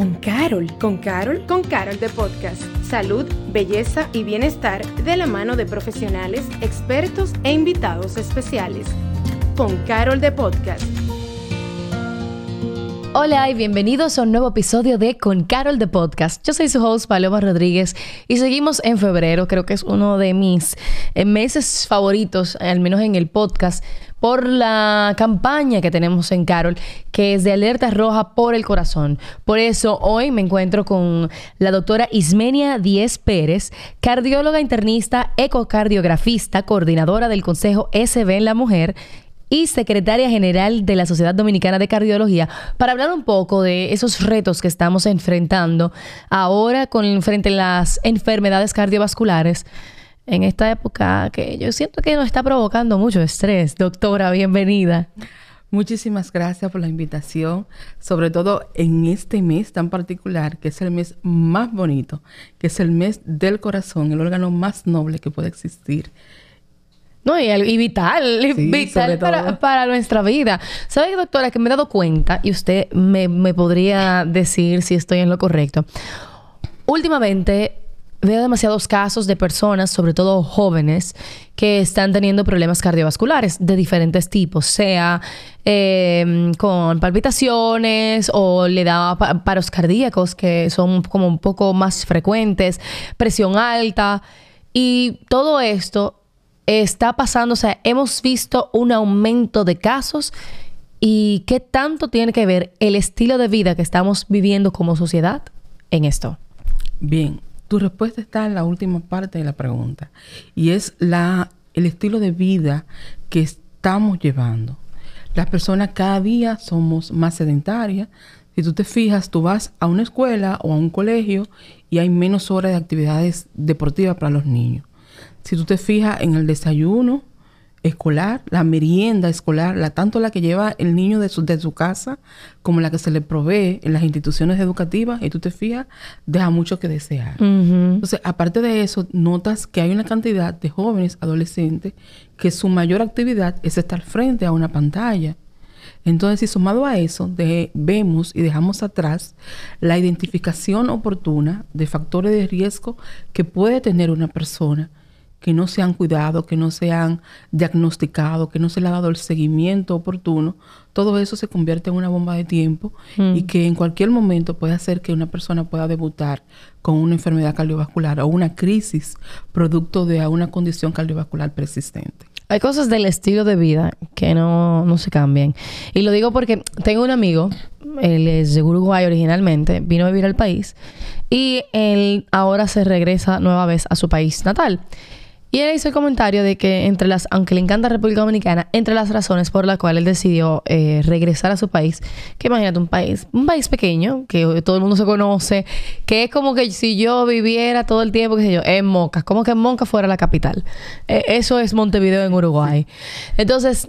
con Carol. ¿Con Carol? Con Carol de Podcast. Salud, belleza y bienestar de la mano de profesionales, expertos e invitados especiales. Con Carol de Podcast. Hola y bienvenidos a un nuevo episodio de Con Carol de Podcast. Yo soy su host Paloma Rodríguez y seguimos en febrero, creo que es uno de mis eh, meses favoritos, al menos en el podcast, por la campaña que tenemos en Carol, que es de alerta roja por el corazón. Por eso hoy me encuentro con la doctora Ismenia Díez Pérez, cardióloga internista, ecocardiografista, coordinadora del Consejo SB en la Mujer y secretaria general de la Sociedad Dominicana de Cardiología, para hablar un poco de esos retos que estamos enfrentando ahora con frente a las enfermedades cardiovasculares en esta época que yo siento que nos está provocando mucho estrés. Doctora, bienvenida. Muchísimas gracias por la invitación, sobre todo en este mes tan particular, que es el mes más bonito, que es el mes del corazón, el órgano más noble que puede existir. No, y, vital, vital para, nuestra vida. ¿Sabe, doctora, que me he dado cuenta, y usted me, me podría decir si estoy en lo correcto? Últimamente veo demasiados casos de personas, sobre todo jóvenes, que están teniendo problemas cardiovasculares de diferentes tipos, sea em, con palpitaciones o le da paros cardíacos que son como un poco más frecuentes, presión alta y todo esto está pasando, o sea, hemos visto un aumento de casos y qué tanto tiene que ver el estilo de vida que estamos viviendo como sociedad en esto. Bien, tu respuesta está en la última parte de la pregunta y es la, el estilo de vida que estamos llevando. Las personas cada día somos más sedentarias. Si tú te fijas, tú vas a una escuela o a un colegio y hay menos horas de actividades deportivas para los niños. Si tú te fijas en el desayuno, escolar, la merienda escolar, la, tanto la que lleva el niño de su, de su casa como la que se le provee en las instituciones educativas, y tú te fijas, deja mucho que desear. Entonces, aparte de eso, notas que hay una cantidad de jóvenes, adolescentes, que su mayor actividad es estar frente a una pantalla. Entonces, si sumado a eso, vemos y dejamos atrás la identificación oportuna de factores de riesgo que puede tener una persona que no se han cuidado, que no se han diagnosticado, que no se le ha dado el seguimiento oportuno, todo eso se convierte en una bomba de tiempo mm. y que en cualquier momento puede hacer que una persona pueda debutar con una enfermedad cardiovascular o una crisis producto de una condición cardiovascular persistente. Hay cosas del estilo de vida que no, no se cambian. Y lo digo porque tengo un amigo, él es de Uruguay originalmente, vino a vivir al país y él ahora se regresa nueva vez a su país natal. Y él hizo el comentario de que entre las, aunque le encanta República Dominicana, entre las razones por las cuales él decidió eh, regresar a su país, que imagínate un país, un país pequeño, que todo el mundo se conoce, que es como que si yo viviera todo el tiempo, qué sé yo, en Moca, como que Moca fuera la capital. E, eso es Montevideo en Uruguay. Entonces,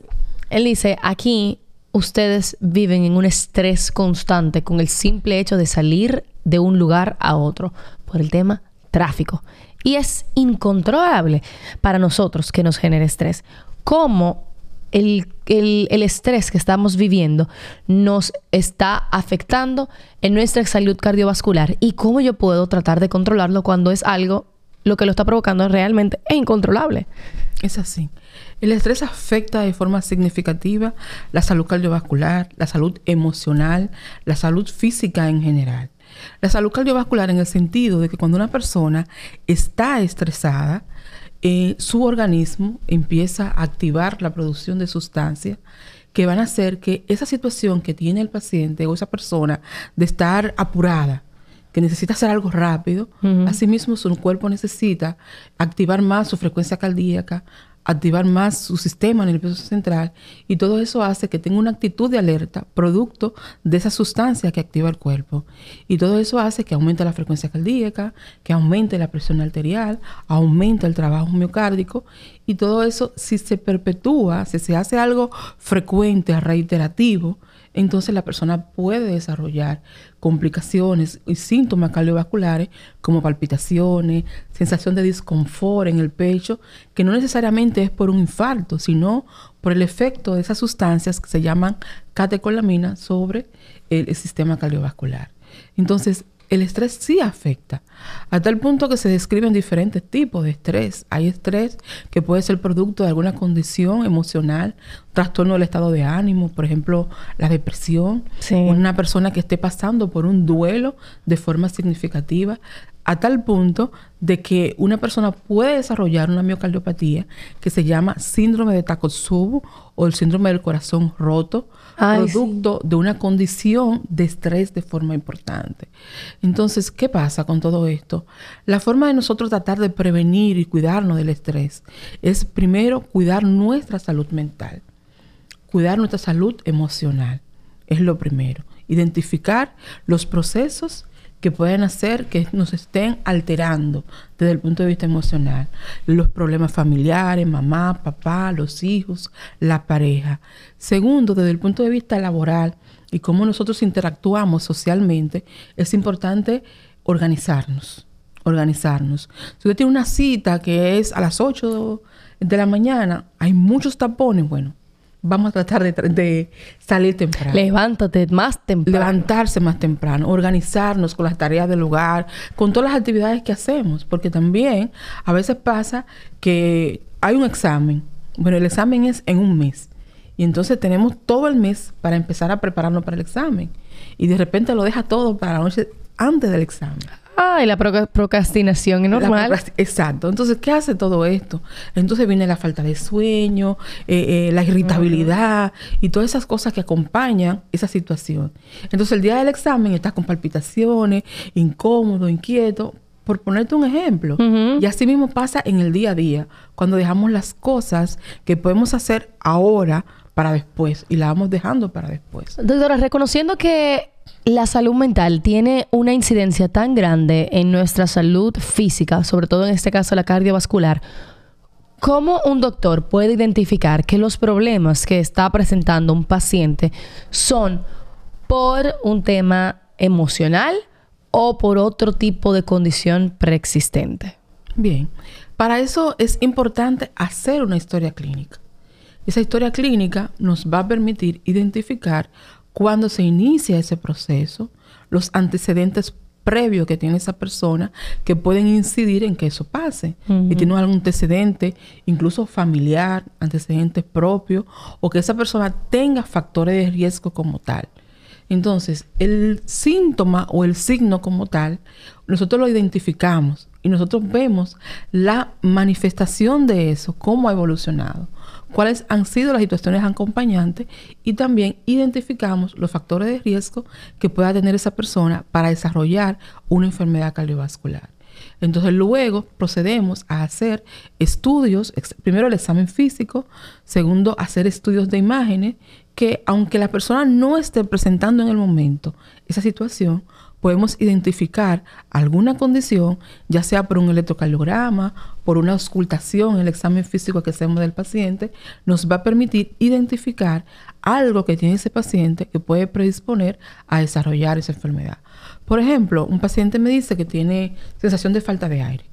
él dice, aquí ustedes viven en un estrés constante con el simple hecho de salir de un lugar a otro por el tema tráfico. Y es incontrolable para nosotros que nos genere estrés. ¿Cómo el, estrés que estamos viviendo nos está afectando en nuestra salud cardiovascular? ¿Y cómo yo puedo tratar de controlarlo cuando es algo lo que lo está provocando realmente incontrolable? Es así. El estrés afecta de forma significativa la salud cardiovascular, la salud emocional, la salud física en general. La salud cardiovascular en el sentido de que cuando una persona está estresada, eh, su organismo empieza a activar la producción de sustancias que van a hacer que esa situación que tiene el paciente o esa persona de estar apurada, que necesita hacer algo rápido, asimismo su cuerpo necesita activar más su frecuencia cardíaca, activar más su sistema nervioso central y todo eso hace que tenga una actitud de alerta producto de esa sustancia que activa el cuerpo. Y todo eso hace que aumente la frecuencia cardíaca, que aumente la presión arterial, aumente el trabajo miocárdico y todo eso si se perpetúa, si se hace algo frecuente, reiterativo, entonces la persona puede desarrollar complicaciones y síntomas cardiovasculares como palpitaciones, sensación de disconfort en el pecho, que no necesariamente es por un infarto, sino por el efecto de esas sustancias que se llaman catecolaminas sobre el, sistema cardiovascular. Entonces, el estrés sí afecta, a tal punto que se describen diferentes tipos de estrés. Hay estrés que puede ser producto de alguna condición emocional, trastorno del estado de ánimo, por ejemplo, la depresión, una persona que esté pasando por un duelo de forma significativa, a tal punto de que una persona puede desarrollar una miocardiopatía que se llama síndrome de Takotsubo o el síndrome del corazón roto, producto de una condición de estrés de forma importante. Entonces, ¿qué pasa con todo esto? La forma de nosotros tratar de prevenir y cuidarnos del estrés es primero cuidar nuestra salud mental, cuidar nuestra salud emocional. Es lo primero. Identificar los procesos que pueden hacer que nos estén alterando desde el punto de vista emocional. Los problemas familiares, mamá, papá, los hijos, la pareja. Segundo, desde el punto de vista laboral y cómo nosotros interactuamos socialmente, es importante organizarnos. Organizarnos. Si usted tiene una cita que es a las 8 de la mañana, hay muchos tapones, bueno, vamos a tratar de, salir temprano. Levántate más temprano. Levantarse más temprano, organizarnos con las tareas del hogar, con todas las actividades que hacemos, porque también a veces pasa que hay un examen. Bueno, el examen es en un mes. Y entonces tenemos todo el mes para empezar a prepararnos para el examen. Y de repente lo deja todo para la noche antes del examen. Ah, y la procrastinación es normal. exacto. Entonces, ¿qué hace todo esto? Entonces viene la falta de sueño, eh, eh, la irritabilidad y todas esas cosas que acompañan esa situación. Entonces, el día del examen estás con palpitaciones, incómodo, inquieto, por ponerte un ejemplo. Y así mismo pasa en el día a día, cuando dejamos las cosas que podemos hacer ahora para después y la vamos dejando para después. Doctora, reconociendo que la salud mental tiene una incidencia tan grande en nuestra salud física, sobre todo en este caso la cardiovascular, ¿cómo un doctor puede identificar que los problemas que está presentando un paciente son por un tema emocional o por otro tipo de condición preexistente? Bien, para eso es importante hacer una historia clínica. Esa historia clínica nos va a permitir identificar cuando se inicia ese proceso, los antecedentes previos que tiene esa persona que pueden incidir en que eso pase. Y tiene algún antecedente, incluso familiar, antecedentes propios, o que esa persona tenga factores de riesgo como tal. Entonces, el síntoma o el signo como tal, nosotros lo identificamos y nosotros vemos la manifestación de eso, cómo ha evolucionado cuáles han sido las situaciones acompañantes y también identificamos los factores de riesgo que pueda tener esa persona para desarrollar una enfermedad cardiovascular. Entonces luego procedemos a hacer estudios, primero el examen físico, segundo hacer estudios de imágenes que aunque la persona no esté presentando en el momento esa situación, podemos identificar alguna condición, ya sea por un electrocardiograma, por una auscultación, el examen físico que hacemos del paciente, nos va a permitir identificar algo que tiene ese paciente que puede predisponer a desarrollar esa enfermedad. Por ejemplo, un paciente me dice que tiene sensación de falta de aire.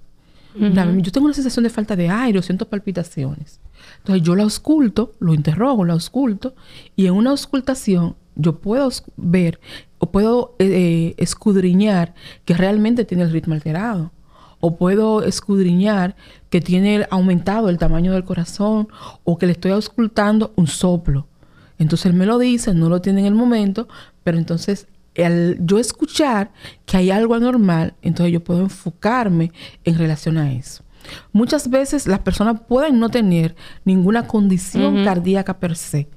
Yo tengo una sensación de falta de aire, o siento palpitaciones. Entonces yo la ausculto, lo interrogo, la ausculto, y en una auscultación yo puedo ver o puedo eh, eh, escudriñar que realmente tiene el ritmo alterado. O puedo escudriñar que tiene aumentado el tamaño del corazón o que le estoy auscultando un soplo. Entonces él me lo dice, no lo tiene en el momento, pero entonces al yo escuchar que hay algo anormal, entonces yo puedo enfocarme en relación a eso. Muchas veces las personas pueden no tener ninguna condición cardíaca per se,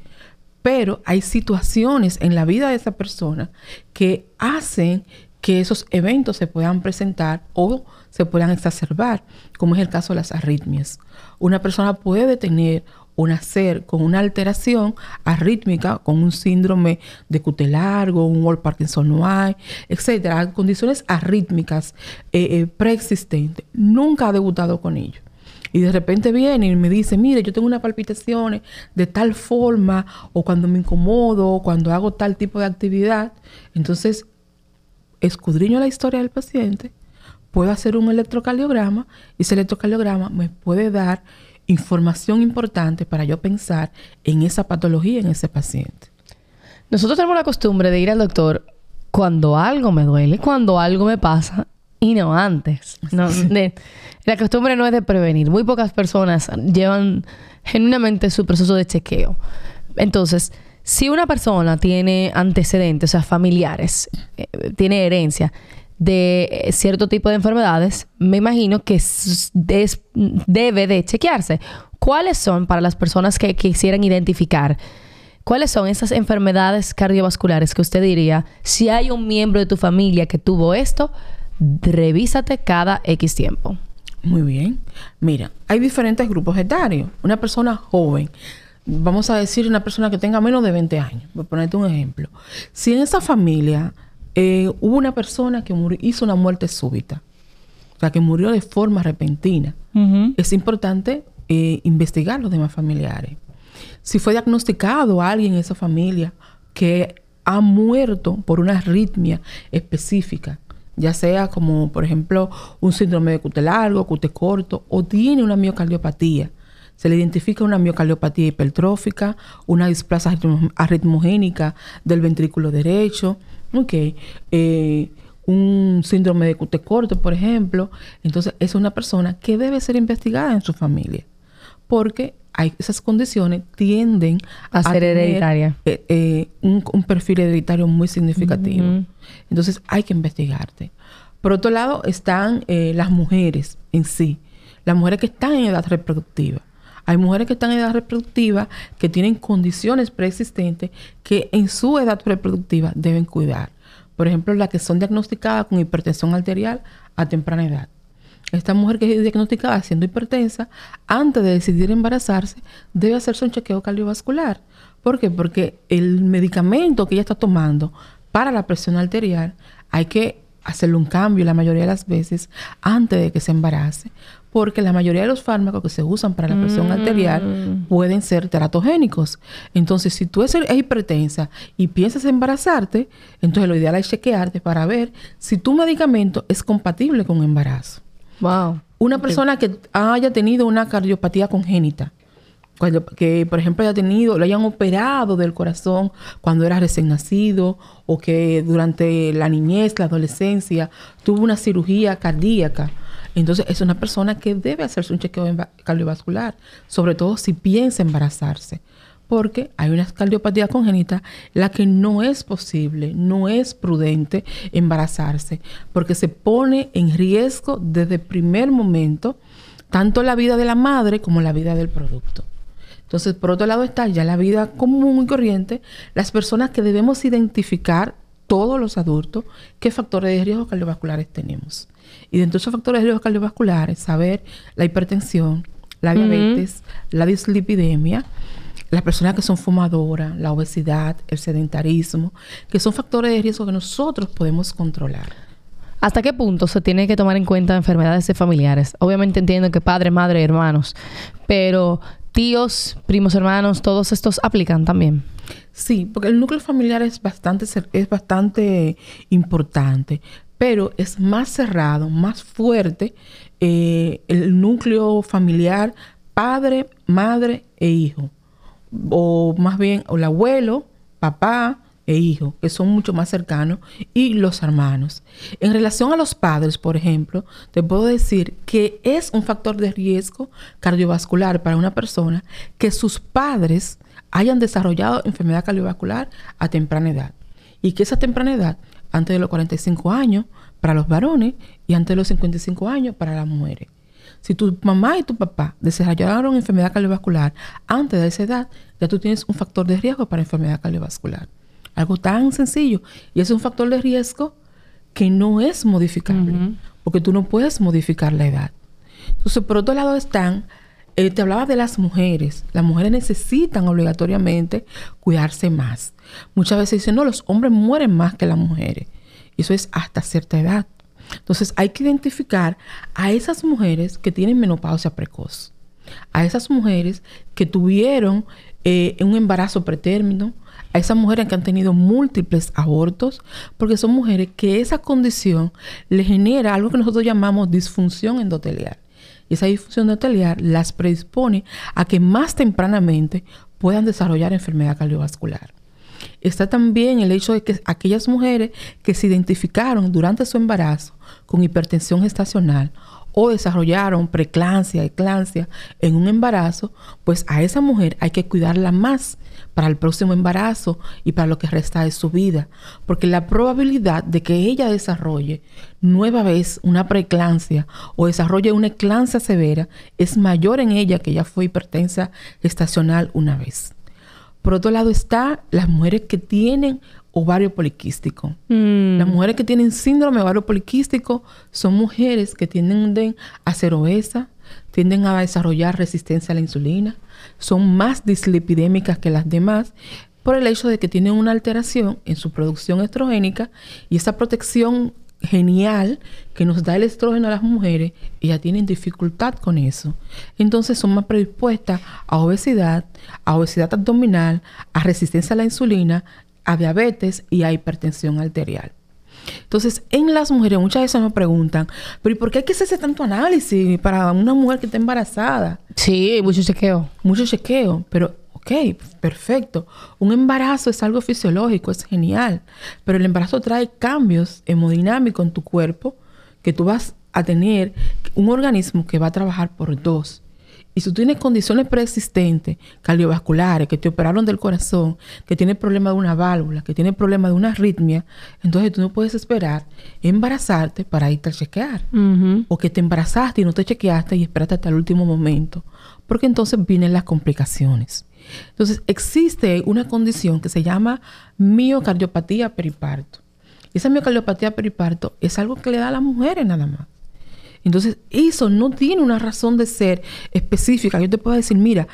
pero hay situaciones en la vida de esa persona que hacen que esos eventos se puedan presentar o se puedan exacerbar, como es el caso de las arritmias. Una persona puede tener o nacer con una alteración arrítmica, con un síndrome de QT largo, un Wall Parkinson-White, etcétera, condiciones arrítmicas eh, eh, preexistentes. Nunca ha debutado con ello y de repente viene y me dice, mire, yo tengo unas palpitaciones de tal forma, o cuando me incomodo, o cuando hago tal tipo de actividad, entonces escudriño la historia del paciente, puedo hacer un electrocardiograma y ese electrocardiograma me puede dar información importante para yo pensar en esa patología en ese paciente. Nosotros tenemos la costumbre de ir al doctor cuando algo me duele, cuando algo me pasa y no antes. No, de- la costumbre no es de prevenir. Muy pocas personas llevan genuinamente su proceso de chequeo. Entonces, si una persona tiene antecedentes, o sea, familiares, eh, tiene herencia de eh, cierto tipo de enfermedades, me imagino que debe de chequearse. ¿Cuáles son para las personas que quisieran identificar? ¿Cuáles son esas enfermedades cardiovasculares que usted diría, si hay un miembro de tu familia que tuvo esto, revísate cada X tiempo? Muy bien. Mira, hay diferentes grupos etarios. Una persona joven, vamos a decir una persona que tenga menos de 20 años, por ponerte un ejemplo. Si en esa familia eh, hubo una persona que murió- hizo una muerte súbita, o sea, que murió de forma repentina, es importante eh, investigar los demás familiares. Si fue diagnosticado alguien en esa familia que ha muerto por una arritmia específica, ya sea como, por ejemplo, un síndrome de cute largo, cute corto, o tiene una miocardiopatía. Se le identifica una miocardiopatía hipertrófica, una displasia arritmo- arritmogénica del ventrículo derecho, ok, eh, un síndrome de cute corto, por ejemplo. Entonces, es una persona que debe ser investigada en su familia porque hay, esas condiciones tienden A ser tener, hereditaria. eh, eh, un, un perfil hereditario muy significativo. Entonces hay que investigarte. Por otro lado están eh, las mujeres en sí, las mujeres que están en edad reproductiva. Hay mujeres que están en edad reproductiva que tienen condiciones preexistentes que en su edad reproductiva deben cuidar. Por ejemplo, las que son diagnosticadas con hipertensión arterial a temprana edad. Esta mujer que es diagnosticada siendo hipertensa, antes de decidir embarazarse, debe hacerse un chequeo cardiovascular. ¿Por qué? Porque el medicamento que ella está tomando para la presión arterial hay que hacerle un cambio la mayoría de las veces antes de que se embarace. Porque la mayoría de los fármacos que se usan para la presión arterial pueden ser teratogénicos. Entonces, si tú eres es hipertensa y piensas embarazarte, entonces lo ideal es chequearte para ver si tu medicamento es compatible con embarazo. Wow. Una persona que haya tenido una cardiopatía congénita, cuando- que por ejemplo haya tenido, lo hayan operado del corazón cuando era recién nacido o que durante la niñez, la adolescencia, tuvo una cirugía cardíaca. Entonces es una persona que debe hacerse un chequeo cardiovascular, sobre todo si piensa embarazarse. Porque hay una cardiopatía congénita la que no es posible, no es prudente embarazarse, porque se pone en riesgo desde el primer momento tanto la vida de la madre como la vida del producto. Entonces, por otro lado está ya la vida común y corriente, las personas que debemos identificar, todos los adultos, qué factores de riesgo cardiovasculares tenemos. Y dentro de esos factores de riesgo cardiovasculares, saber la hipertensión, la diabetes, la dislipidemia, las personas que son fumadoras, la obesidad, el sedentarismo, que son factores de riesgo que nosotros podemos controlar. ¿Hasta qué punto se tiene que tomar en cuenta enfermedades de familiares? Obviamente entiendo que padre, madre, hermanos, pero tíos, primos, hermanos, todos estos aplican también. Sí, porque el núcleo familiar es bastante, es bastante importante, pero es más cerrado, más fuerte eh, el núcleo familiar padre, madre e hijo. O más bien el abuelo, papá e hijo, que son mucho más cercanos, y los hermanos. En relación a los padres, por ejemplo, te puedo decir que es un factor de riesgo cardiovascular para una persona que sus padres hayan desarrollado enfermedad cardiovascular a temprana edad. Y que esa temprana edad, antes de los 45 años, para los varones y antes de los 55 años para las mujeres. Si tu mamá y tu papá desarrollaron enfermedad cardiovascular antes de esa edad, ya tú tienes un factor de riesgo para enfermedad cardiovascular. Algo tan sencillo. Y es un factor de riesgo que no es modificable, porque tú no puedes modificar la edad. Entonces, por otro lado están, eh, te hablaba de las mujeres. Las mujeres necesitan obligatoriamente cuidarse más. Muchas veces dicen, no, los hombres mueren más que las mujeres. Y eso es hasta cierta edad. Entonces hay que identificar a esas mujeres que tienen menopausia precoz, a esas mujeres que tuvieron eh, un embarazo pretérmino, a esas mujeres que han tenido múltiples abortos, porque son mujeres que esa condición le genera algo que nosotros llamamos disfunción endotelial. Y esa disfunción endotelial las predispone a que más tempranamente puedan desarrollar enfermedad cardiovascular. está también el hecho de que aquellas mujeres que se identificaron durante su embarazo con hipertensión gestacional o desarrollaron preclancia, eclancia en un embarazo, pues a esa mujer hay que cuidarla más para el próximo embarazo y para lo que resta de su vida, porque la probabilidad de que ella desarrolle nueva vez una preclancia o desarrolle una eclancia severa es mayor en ella que ya fue hipertensa gestacional una vez. Por otro lado está las mujeres que tienen ovario poliquístico. Mm. Las mujeres que tienen síndrome de ovario poliquístico son mujeres que tienden a ser obesas, tienden a desarrollar resistencia a la insulina, son más dislipidémicas que las demás por el hecho de que tienen una alteración en su producción estrogénica y esa protección genial que nos da el estrógeno a las mujeres, ellas tienen dificultad con eso. Entonces son más predispuestas a obesidad, a obesidad abdominal, a resistencia a la insulina, a diabetes y a hipertensión arterial. Entonces, en las mujeres muchas veces me preguntan, pero ¿y por qué hay que hacerse tanto análisis para una mujer que está embarazada? Sí, mucho chequeo. Mucho chequeo, pero ok, perfecto. Un embarazo es algo fisiológico, es genial, pero el embarazo trae cambios hemodinámicos en tu cuerpo que tú vas a tener un organismo que va a trabajar por dos. Y si tú tienes condiciones preexistentes, cardiovasculares, que te operaron del corazón, que tienes problema de una válvula, que tienes problema de una arritmia, entonces tú no puedes esperar embarazarte para irte a chequear. O que te embarazaste y no te chequeaste y esperaste hasta el último momento. Porque entonces vienen las complicaciones. Entonces existe una condición que se llama miocardiopatía periparto. Y esa miocardiopatía periparto es algo que le da a las mujeres nada más. Entonces, eso no tiene una razón de ser específica. Yo te puedo decir, mira,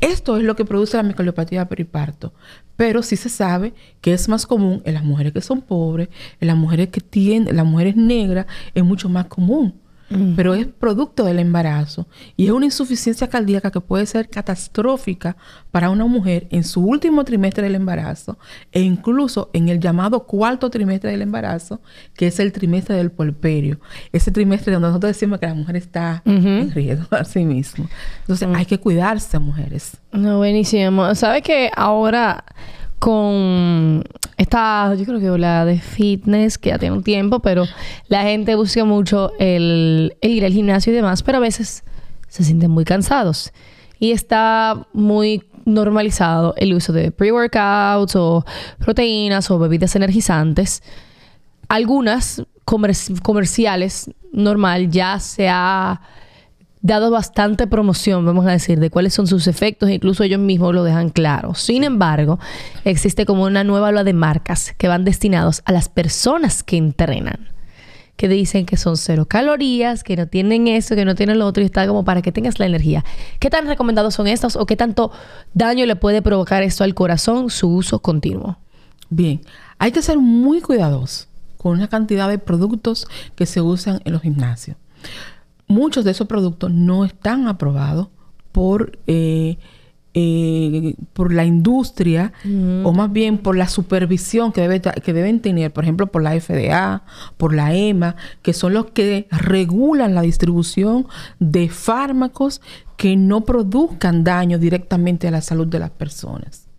esto es lo que produce la miocardiopatía periparto. Pero sí se sabe que es más común en las mujeres que son pobres, en las mujeres que tienen, en las mujeres negras, es mucho más común. Pero es producto del embarazo y es una insuficiencia cardíaca que puede ser catastrófica para una mujer en su último trimestre del embarazo e incluso en el llamado cuarto trimestre del embarazo, que es el trimestre del puerperio. Ese trimestre donde nosotros decimos que la mujer está en riesgo a sí mismo. Entonces hay que cuidarse, mujeres. No, buenísimo. ¿Sabes que ahora con esta, yo creo que la de fitness, que ya tiene un tiempo, pero la gente busca mucho el, ir al gimnasio y demás, pero a veces se sienten muy cansados. Y está muy normalizado el uso de pre-workouts o proteínas o bebidas energizantes. Algunas comer- comerciales, normal, ya se ha dado bastante promoción, vamos a decir, de cuáles son sus efectos, incluso ellos mismos lo dejan claro. Sin embargo, existe como una nueva ola de marcas que van destinados a las personas que entrenan, que dicen que son cero calorías, que no tienen eso, que no tienen lo otro, y está como para que tengas la energía. ¿Qué tan recomendados son estos o qué tanto daño le puede provocar esto al corazón su uso continuo? Bien, hay que ser muy cuidadosos con una cantidad de productos que se usan en los gimnasios. Muchos de esos productos no están aprobados por, eh, eh, por la industria o más bien por la supervisión que, debe que deben tener, por ejemplo, por la FDA, por la EMA, que son los que regulan la distribución de fármacos que no produzcan daño directamente a la salud de las personas.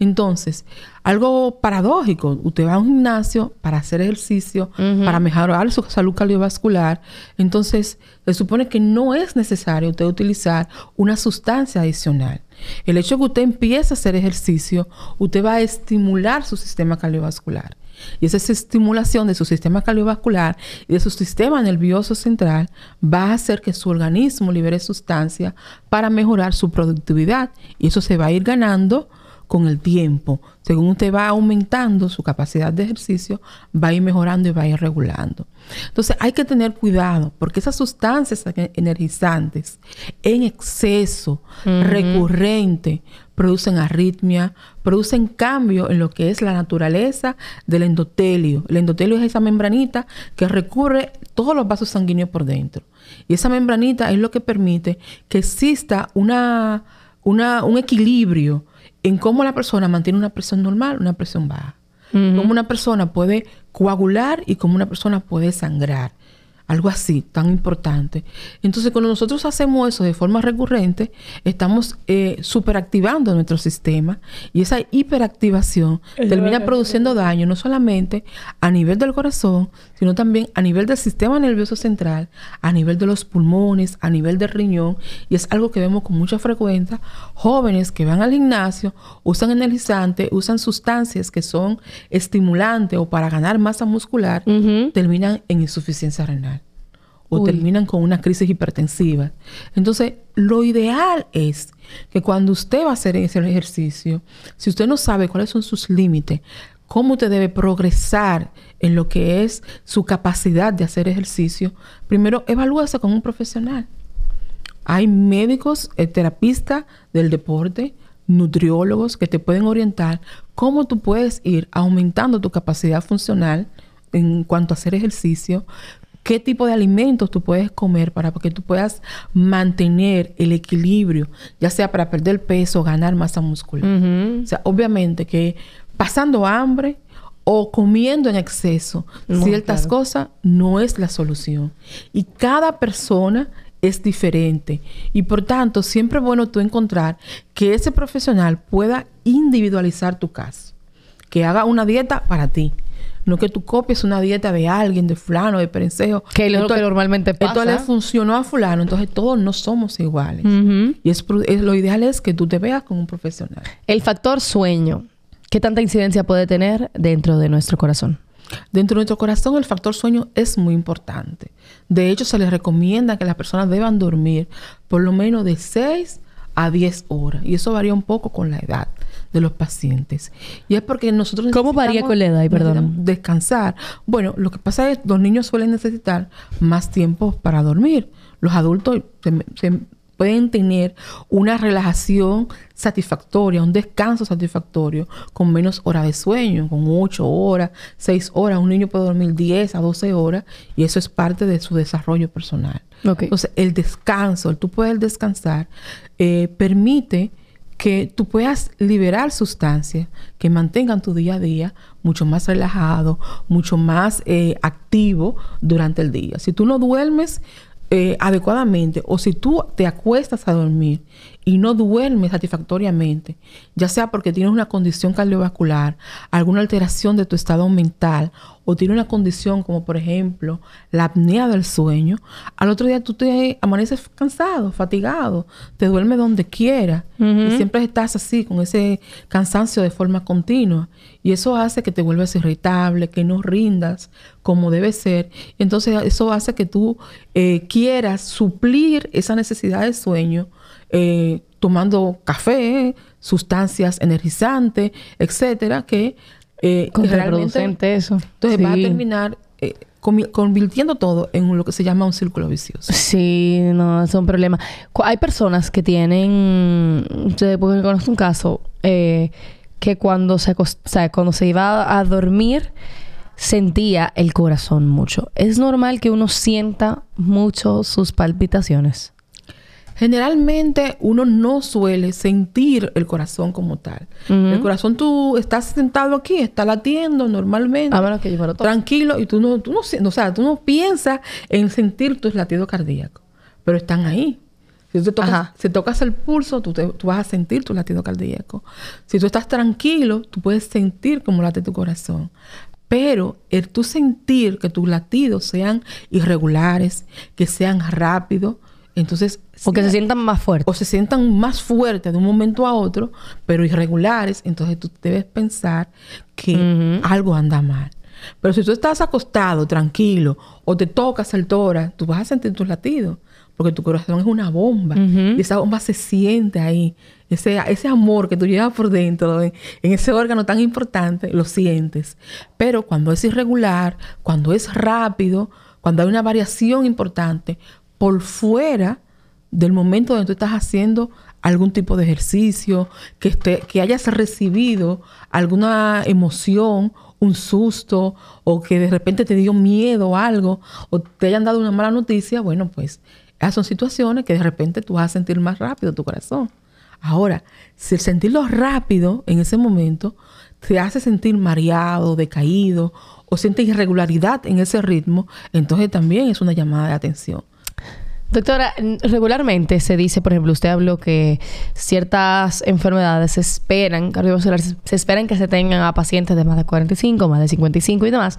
Entonces, algo paradójico, usted va a un gimnasio para hacer ejercicio, para mejorar su salud cardiovascular, entonces se supone que no es necesario usted utilizar una sustancia adicional. El hecho de que usted empiece a hacer ejercicio, usted va a estimular su sistema cardiovascular. Y esa estimulación de su sistema cardiovascular y de su sistema nervioso central va a hacer que su organismo libere sustancia para mejorar su productividad. Y eso se va a ir ganando con el tiempo. Según usted va aumentando su capacidad de ejercicio, va a ir mejorando y va a ir regulando. Entonces hay que tener cuidado porque esas sustancias energizantes en exceso, recurrente, producen arritmia, producen cambio en lo que es la naturaleza del endotelio. El endotelio es esa membranita que recorre todos los vasos sanguíneos por dentro. Y esa membranita es lo que permite que exista una, una, un equilibrio en cómo la persona mantiene una presión normal, una presión baja. Cómo una persona puede coagular y cómo una persona puede sangrar. Algo así tan importante. Entonces, cuando nosotros hacemos eso de forma recurrente, estamos eh, superactivando nuestro sistema y esa hiperactivación termina produciendo daño no solamente a nivel del corazón, sino también a nivel del sistema nervioso central, a nivel de los pulmones, a nivel del riñón, y es algo que vemos con mucha frecuencia. Jóvenes que van al gimnasio, usan energizantes, usan sustancias que son estimulantes o para ganar masa muscular, terminan en insuficiencia renal o terminan con una crisis hipertensiva. Entonces, lo ideal es que cuando usted va a hacer ese ejercicio, si usted no sabe cuáles son sus límites, cómo usted debe progresar en lo que es su capacidad de hacer ejercicio, primero evalúese con un profesional. Hay médicos, eh, terapistas del deporte, nutriólogos que te pueden orientar cómo tú puedes ir aumentando tu capacidad funcional en cuanto a hacer ejercicio, qué tipo de alimentos tú puedes comer para que tú puedas mantener el equilibrio, ya sea para perder peso o ganar masa muscular. O sea, obviamente que pasando hambre o comiendo en exceso ciertas cosas no es la solución. Y cada persona es diferente. Y por tanto, siempre es bueno tú encontrar que ese profesional pueda individualizar tu caso, que haga una dieta para ti no que tú copies una dieta de alguien, de fulano, de perencejo. Que es lo que normalmente pasa. Esto le funcionó a fulano, entonces todos no somos iguales. Y es, lo ideal es que tú te veas como un profesional. El factor sueño, ¿qué tanta incidencia puede tener dentro de nuestro corazón? Dentro de nuestro corazón el factor sueño es muy importante. De hecho, se les recomienda que las personas deban dormir por lo menos de 6 a 10 horas. Y eso varía un poco con la edad de los pacientes. Y es porque nosotros ¿Cómo varía con la edad? Perdón. Descansar. Bueno, lo que pasa es que los niños suelen necesitar más tiempo para dormir. Los adultos pueden tener una relajación satisfactoria, un descanso satisfactorio con menos horas de sueño, con 8 horas, 6 horas. Un niño puede dormir 10 a 12 horas y eso es parte de su desarrollo personal. Entonces, el descanso, el tú poder descansar, eh, permite que tú puedas liberar sustancias que mantengan tu día a día mucho más relajado, mucho más eh, activo durante el día. Si tú no duermes eh, adecuadamente o si tú te acuestas a dormir y no duermes satisfactoriamente, ya sea porque tienes una condición cardiovascular, alguna alteración de tu estado mental o tienes una condición como por ejemplo la apnea del sueño, al otro día tú te amaneces cansado, fatigado, te duermes donde quieras y siempre estás así con ese cansancio de forma continua y eso hace que te vuelvas irritable, que no rindas como debe ser. Entonces eso hace que tú eh, quieras suplir esa necesidad de sueño eh, tomando café, sustancias energizantes, etcétera, que eh, realmente eso. Entonces va a terminar eh, convirtiendo todo en lo que se llama un círculo vicioso. Sí, no, es un problema. Hay personas que tienen, yo conozco un caso eh, que cuando se, o sea, cuando se iba a dormir sentía el corazón mucho. Es normal que uno sienta mucho sus palpitaciones. Generalmente uno no suele sentir el corazón como tal. El corazón tú estás sentado aquí, está latiendo normalmente. Tranquilo y tú no, tú no, o sea, tú no piensas en sentir tus latidos cardíacos, pero están ahí. Si tú tocas, si tocas el pulso, tú, tú, vas a sentir tu latido cardíaco. Si tú estás tranquilo, tú puedes sentir cómo late tu corazón. Pero el tú sentir que tus latidos sean irregulares, que sean rápidos, entonces... O que se sientan más fuertes. O se sientan más fuertes de un momento a otro, pero irregulares. Entonces tú debes pensar que algo anda mal. Pero si tú estás acostado, tranquilo, o te tocas el tórax, tú vas a sentir tus latidos. Porque tu corazón es una bomba. Y esa bomba se siente ahí. Ese, ese amor que tú llevas por dentro, en, en ese órgano tan importante, lo sientes. Pero cuando es irregular, cuando es rápido, cuando hay una variación importante, por fuera del momento donde tú estás haciendo algún tipo de ejercicio, que, esté, que hayas recibido alguna emoción, un susto, o que de repente te dio miedo o algo, o te hayan dado una mala noticia, bueno, pues esas son situaciones que de repente tú vas a sentir más rápido tu corazón. Ahora, si el sentirlo rápido en ese momento te hace sentir mareado, decaído, o siente irregularidad en ese ritmo, entonces también es una llamada de atención. Doctora, regularmente se dice, por ejemplo, usted habló que ciertas enfermedades se esperan, cardiovasculares, se esperan que se tengan a pacientes de más de 45, más de 55 y demás.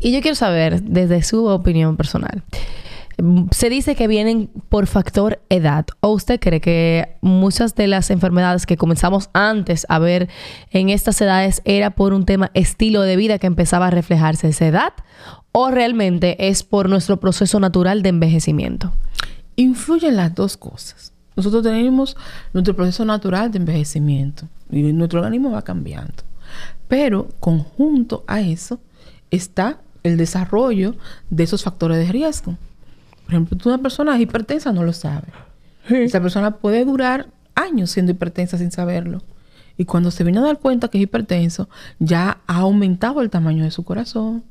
Y yo quiero saber, desde su opinión personal, se dice que vienen por factor edad. ¿O usted cree que muchas de las enfermedades que comenzamos antes a ver en estas edades era por un tema estilo de vida que empezaba a reflejarse esa edad? ¿O realmente es por nuestro proceso natural de envejecimiento? Influyen las dos cosas. Nosotros tenemos nuestro proceso natural de envejecimiento y nuestro organismo va cambiando. Pero conjunto a eso está el desarrollo de esos factores de riesgo. Por ejemplo, una persona hipertensa no lo sabe. Esa persona puede durar años siendo hipertensa sin saberlo. Y cuando se viene a dar cuenta que es hipertenso, ya ha aumentado el tamaño de su corazón,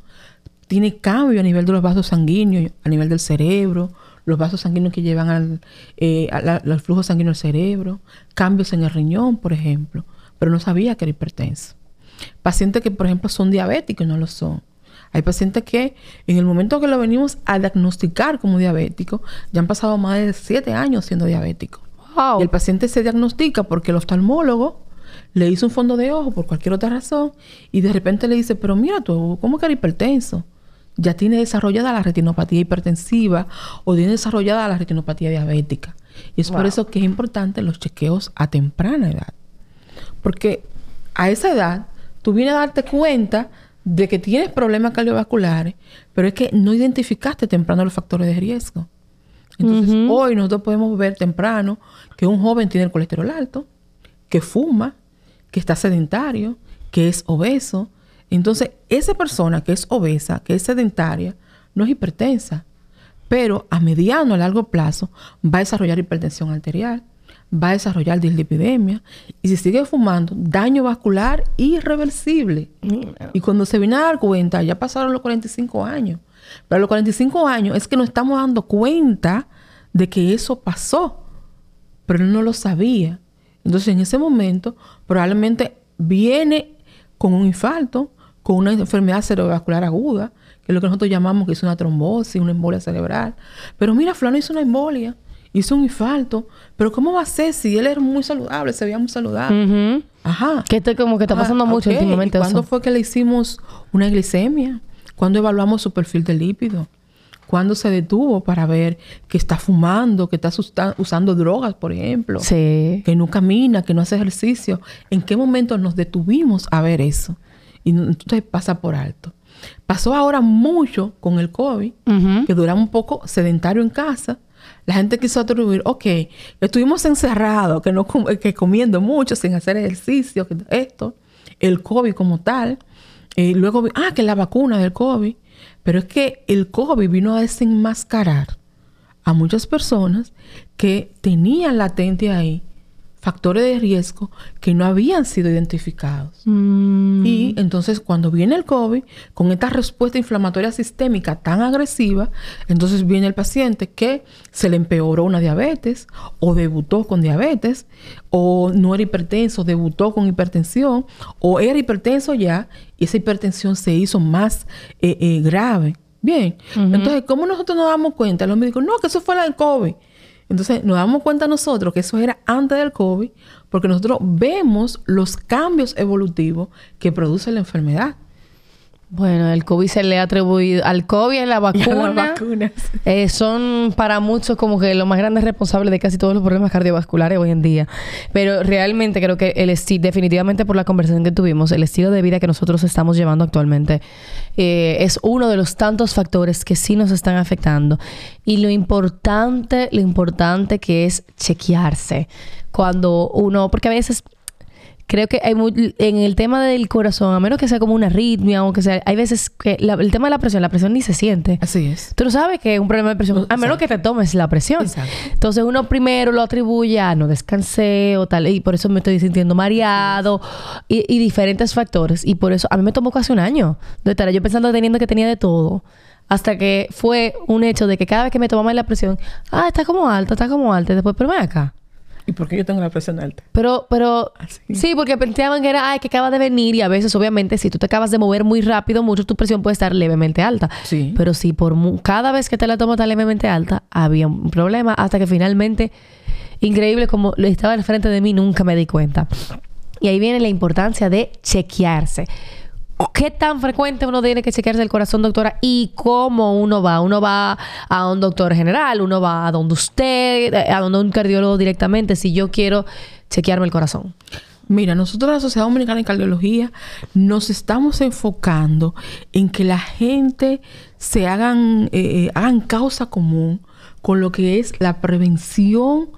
tiene cambio a nivel de los vasos sanguíneos, a nivel del cerebro, los vasos sanguíneos que llevan al, eh, al flujo sanguíneo al cerebro, cambios en el riñón, por ejemplo, pero no sabía que era hipertenso. Pacientes que, por ejemplo, son diabéticos y no lo son. Hay pacientes que en el momento que lo venimos a diagnosticar como diabético, ya han pasado más de siete años siendo diabético. Y el paciente se diagnostica porque el oftalmólogo le hizo un fondo de ojo por cualquier otra razón y de repente le dice, pero mira tú, ¿cómo que eres hipertenso? Ya tiene desarrollada la retinopatía hipertensiva o tiene desarrollada la retinopatía diabética. Y es por eso que es importante los chequeos a temprana edad. Porque a esa edad tú vienes a darte cuenta de que tienes problemas cardiovasculares, pero es que no identificaste temprano los factores de riesgo. Entonces, hoy nosotros podemos ver temprano que un joven tiene el colesterol alto, que fuma, que está sedentario, que es obeso. Entonces, esa persona que es obesa, que es sedentaria, no es hipertensa, pero a mediano, a largo plazo, va a desarrollar hipertensión arterial, va a desarrollar dislipidemia y si sigue fumando, daño vascular irreversible. Y cuando se viene a dar cuenta, ya pasaron los 45 años. Pero a los 45 años es que nos estamos dando cuenta de que eso pasó, pero él no lo sabía. Entonces en ese momento probablemente viene con un infarto, con una enfermedad cerebrovascular aguda, que es lo que nosotros llamamos que es una trombosis, una embolia cerebral. Pero mira, Fulano hizo una embolia hizo un infarto. Pero ¿cómo va a ser si él era muy saludable, se veía muy saludable? Ajá. Que esto como que está pasando mucho últimamente. ¿Cuándo fue que le hicimos una glicemia? ¿Cuándo evaluamos su perfil de lípido? ¿Cuándo se detuvo para ver que está fumando, que está usando drogas, por ejemplo? Sí. Que no camina, que no hace ejercicio. ¿En qué momento nos detuvimos a ver eso? Y entonces pasa por alto. Pasó ahora mucho con el COVID, que duramos un poco sedentario en casa la gente quiso atribuir, ok, estuvimos encerrados, que, no, que comiendo mucho, sin hacer ejercicio, esto, el COVID como tal, y luego, ah, que la vacuna del COVID, pero es que el COVID vino a desenmascarar a muchas personas que tenían latente ahí factores de riesgo que no habían sido identificados. Mm. Y entonces cuando viene el COVID, con esta respuesta inflamatoria sistémica tan agresiva, entonces viene el paciente que se le empeoró una diabetes o debutó con diabetes o no era hipertenso, debutó con hipertensión o era hipertenso ya y esa hipertensión se hizo más eh, eh, grave. Bien, entonces, ¿cómo nosotros nos damos cuenta? Los médicos, no, que eso fue la del COVID. Entonces nos damos cuenta nosotros que eso era antes del COVID, porque nosotros vemos los cambios evolutivos que produce la enfermedad. Bueno, el COVID se le ha atribuido al COVID y la vacuna. las vacunas. Eh, son para muchos como que los más grandes responsables de casi todos los problemas cardiovasculares hoy en día. Pero realmente creo que el estilo, definitivamente por la conversación que tuvimos, el estilo de vida que nosotros estamos llevando actualmente eh, es uno de los tantos factores que sí nos están afectando. Y lo importante, lo importante que es chequearse cuando uno, porque a veces creo que hay en el tema del corazón, a menos que sea como una arritmia o que sea, hay veces que el tema de la presión, la presión ni se siente. Así es. Tú no sabes que es un problema de presión, a menos que te tomes la presión. Exacto. Entonces uno primero lo atribuye a no descansé o tal, y por eso me estoy sintiendo mareado y, diferentes factores. Y por eso a mí me tomó casi un año de estar yo pensando teniendo que tenía de todo. Hasta que fue un hecho de que cada vez que me tomaba la presión, ah, está como alta, está como alta. Y después, pero ven acá. ¿Y por qué yo tengo la presión alta? Pero, pero, Así. sí, porque pensaban que era, ay, que acaba de venir y a veces, obviamente, si tú te acabas de mover muy rápido, mucho tu presión puede estar levemente alta. Sí. Pero si por cada vez que te la tomas está levemente alta, había un problema hasta que finalmente, increíble como lo estaba al frente de mí, nunca me di cuenta. Y ahí viene la importancia de chequearse. ¿Qué tan frecuente uno tiene que chequearse el corazón, doctora? ¿Y cómo uno va? ¿Uno va a un doctor general? ¿Uno va a donde usted? ¿A donde un cardiólogo directamente? Si yo quiero chequearme el corazón. Mira, nosotros la Sociedad Dominicana de Cardiología nos estamos enfocando en que la gente se hagan, eh, eh, hagan causa común con lo que es la prevención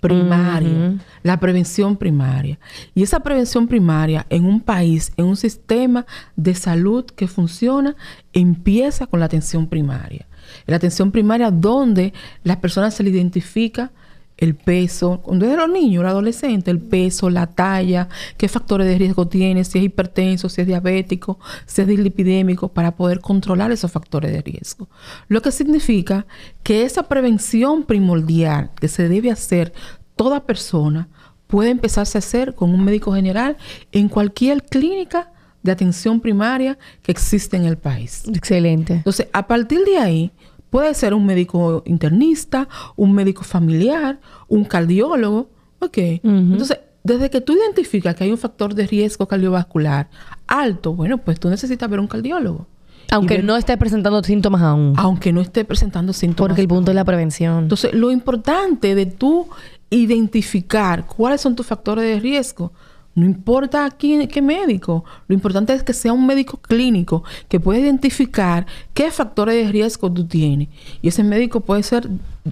primaria. La prevención primaria. Y esa prevención primaria en un país, en un sistema de salud que funciona, empieza con la atención primaria. La atención primaria donde las personas se le identifica el peso, desde los niños, los adolescentes, el peso, la talla, qué factores de riesgo tiene, si es hipertenso, si es diabético, si es dislipidémico, para poder controlar esos factores de riesgo. Lo que significa que esa prevención primordial que se debe hacer toda persona puede empezarse a hacer con un médico general en cualquier clínica de atención primaria que existe en el país. Excelente. Entonces, a partir de ahí, puede ser un médico internista, un médico familiar, un cardiólogo. Ok. Entonces, desde que tú identificas que hay un factor de riesgo cardiovascular alto, bueno, pues tú necesitas ver un cardiólogo. Aunque ver- no esté presentando síntomas aún. Aunque no esté presentando síntomas. Porque el punto es la prevención. Entonces, lo importante de tú identificar cuáles son tus factores de riesgo, no importa quién, qué médico, lo importante es que sea un médico clínico que pueda identificar qué factores de riesgo tú tienes. Y ese médico puede ser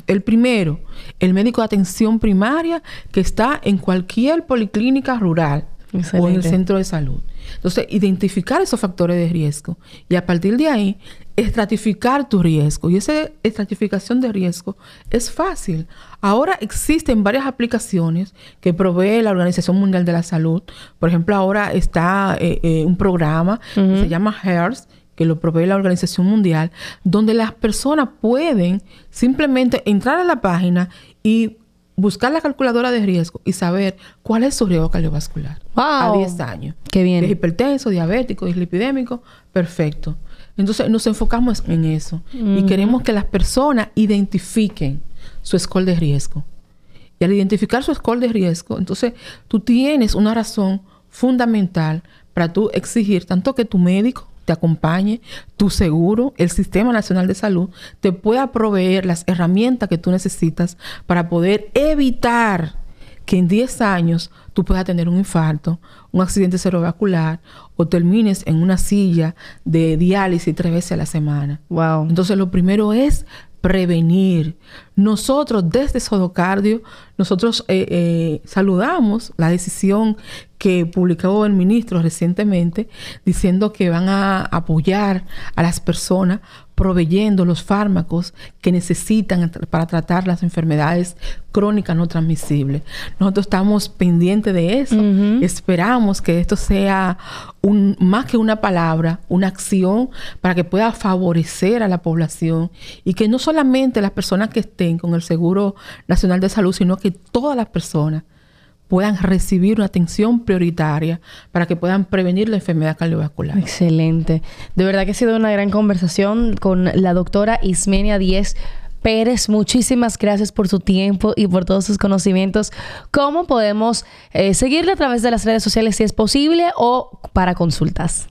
el primero, el médico de atención primaria que está en cualquier policlínica rural o en el centro de salud. Entonces, identificar esos factores de riesgo y a partir de ahí, estratificar tu riesgo. Y esa estratificación de riesgo es fácil. Ahora existen varias aplicaciones que provee la Organización Mundial de la Salud. Por ejemplo, ahora está eh, eh, un programa que se llama HERS, que lo provee la Organización Mundial, donde las personas pueden simplemente entrar a la página y buscar la calculadora de riesgo y saber cuál es su riesgo cardiovascular a Wow. 10 años. Qué bien. Es hipertenso, diabético, dislipidémico, perfecto. Entonces nos enfocamos en eso y queremos que las personas identifiquen su score de riesgo. Y al identificar su score de riesgo, entonces tú tienes una razón fundamental para tú exigir tanto que tu médico te acompañe, tu seguro, el Sistema Nacional de Salud, te pueda proveer las herramientas que tú necesitas para poder evitar que en 10 años tú puedas tener un infarto, un accidente cerebrovascular o termines en una silla de diálisis tres veces a la semana. Wow. Entonces lo primero es prevenir. Nosotros desde Sodocardio, nosotros eh, eh, saludamos la decisión que publicó el ministro recientemente diciendo que van a apoyar a las personas proveyendo los fármacos que necesitan para tratar las enfermedades crónicas no transmisibles. Nosotros estamos pendientes de eso. Esperamos que esto sea un, más que una palabra, una acción para que pueda favorecer a la población y que no solamente las personas que estén con el Seguro Nacional de Salud, sino que todas las personas puedan recibir una atención prioritaria para que puedan prevenir la enfermedad cardiovascular. Excelente. De verdad que ha sido una gran conversación con la doctora Ismenia Díez Pérez. Muchísimas gracias por su tiempo y por todos sus conocimientos. ¿Cómo podemos eh, seguirle a través de las redes sociales si es posible o para consultas?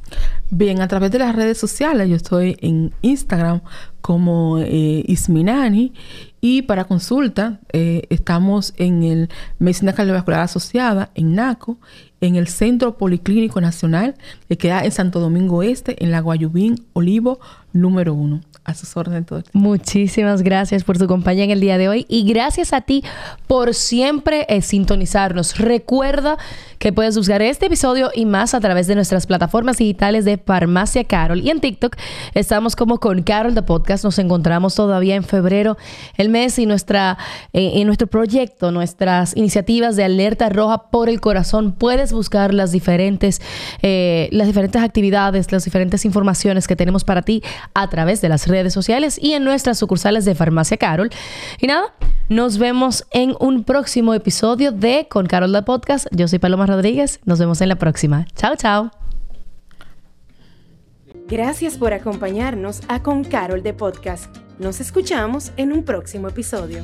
Bien, a través de las redes sociales, yo estoy en Instagram como eh, Isminani y para consulta eh, estamos en el Medicina Cardiovascular Asociada, en NACO, en el Centro Policlínico Nacional que queda en Santo Domingo Este, en la Guayubín Olivo número uno. A sus órdenes todo. Muchísimas gracias por su compañía en el día de hoy y gracias a ti por siempre eh, sintonizarnos. Recuerda que puedes buscar este episodio y más a través de nuestras plataformas digitales de Farmacia Carol. Y en TikTok estamos como con Carol de Podcast. Nos encontramos todavía en febrero, el mes y nuestra, eh, en nuestro proyecto, nuestras iniciativas de alerta roja por el corazón. Puedes buscar las diferentes, eh, las diferentes actividades, las diferentes informaciones que tenemos para ti a través de las redes sociales y en nuestras sucursales de Farmacia Carol. Y nada, nos vemos en un próximo episodio de Con Carol de Podcast. Yo soy Paloma Rodríguez. Nos vemos en la próxima. Chao, chao. Gracias por acompañarnos a Con Carol de Podcast. Nos escuchamos en un próximo episodio.